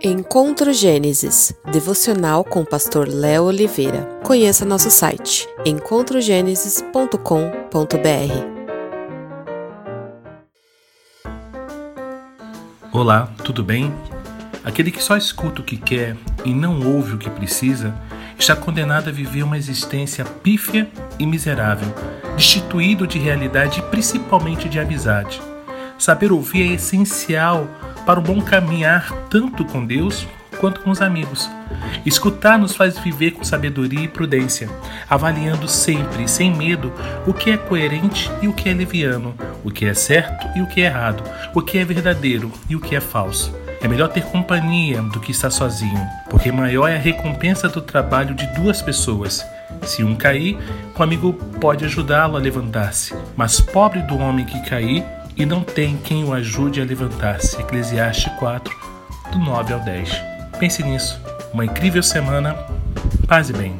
Encontro Gênesis, devocional com o pastor Léo Oliveira. Conheça nosso site encontrogenesis.com.br. Olá, tudo bem? Aquele que só escuta o que quer e não ouve o que precisa está condenado a viver uma existência pífia e miserável, destituído de realidade e principalmente de amizade. Saber ouvir é essencial para o bom caminhar tanto com Deus quanto com os amigos. Escutar nos faz viver com sabedoria e prudência, avaliando sempre, sem medo, o que é coerente e o que é leviano, o que é certo e o que é errado, o que é verdadeiro e o que é falso. É melhor ter companhia do que estar sozinho, porque maior é a recompensa do trabalho de duas pessoas. Se um cair, o amigo pode ajudá-lo a levantar-se, mas pobre do homem que cair e não tem quem o ajude a levantar-se. Eclesiastes 4, do 9 ao 10. Pense nisso. Uma incrível semana. Paz e bem.